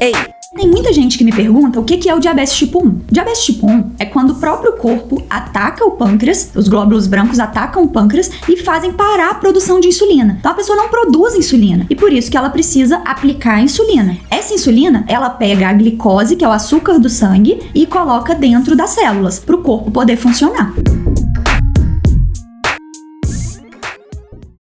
Ei, tem muita gente que me pergunta o que é o diabetes tipo 1. Diabetes tipo 1 é quando o próprio corpo ataca o pâncreas, os glóbulos brancos atacam o pâncreas e fazem parar a produção de insulina. Então a pessoa não produz insulina e por isso que ela precisa aplicar a insulina. Essa insulina, ela pega a glicose, que é o açúcar do sangue, e coloca dentro das células para o corpo poder funcionar.